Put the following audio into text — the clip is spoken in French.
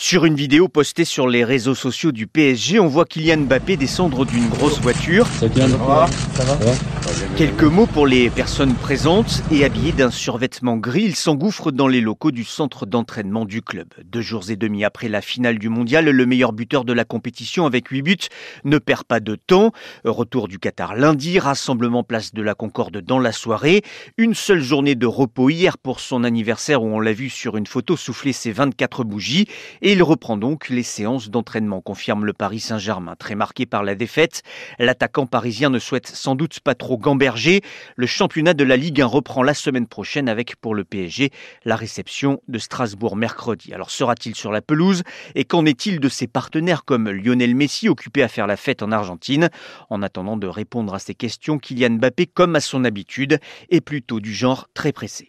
Sur une vidéo postée sur les réseaux sociaux du PSG, on voit Kylian Mbappé descendre d'une grosse voiture. Ça va, ça va. Quelques mots pour les personnes présentes et habillé d'un survêtement gris, il s'engouffre dans les locaux du centre d'entraînement du club. Deux jours et demi après la finale du mondial, le meilleur buteur de la compétition avec huit buts ne perd pas de temps. Retour du Qatar lundi, rassemblement place de la Concorde dans la soirée. Une seule journée de repos hier pour son anniversaire où on l'a vu sur une photo souffler ses 24 bougies et il reprend donc les séances d'entraînement, confirme le Paris Saint-Germain. Très marqué par la défaite, l'attaquant parisien ne souhaite sans doute pas trop gamberger. Le championnat de la Ligue 1 reprend la semaine prochaine avec pour le PSG la réception de Strasbourg mercredi. Alors sera-t-il sur la pelouse? Et qu'en est-il de ses partenaires comme Lionel Messi occupé à faire la fête en Argentine? En attendant de répondre à ces questions, Kylian Mbappé, comme à son habitude, est plutôt du genre très pressé.